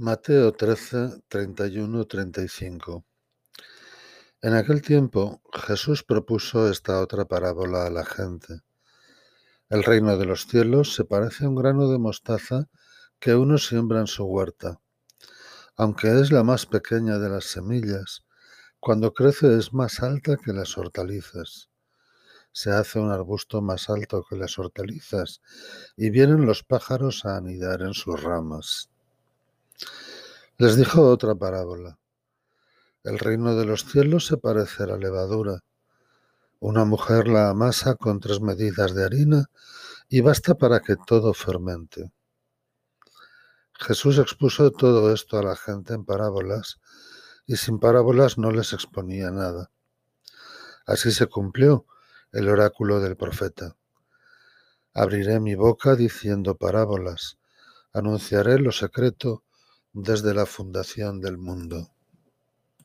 Mateo 13, 31, 35. En aquel tiempo Jesús propuso esta otra parábola a la gente. El reino de los cielos se parece a un grano de mostaza que uno siembra en su huerta. Aunque es la más pequeña de las semillas, cuando crece es más alta que las hortalizas. Se hace un arbusto más alto que las hortalizas y vienen los pájaros a anidar en sus ramas. Les dijo otra parábola. El reino de los cielos se parece a la levadura. Una mujer la amasa con tres medidas de harina y basta para que todo fermente. Jesús expuso todo esto a la gente en parábolas y sin parábolas no les exponía nada. Así se cumplió el oráculo del profeta. Abriré mi boca diciendo parábolas, anunciaré lo secreto desde la fundación del mundo.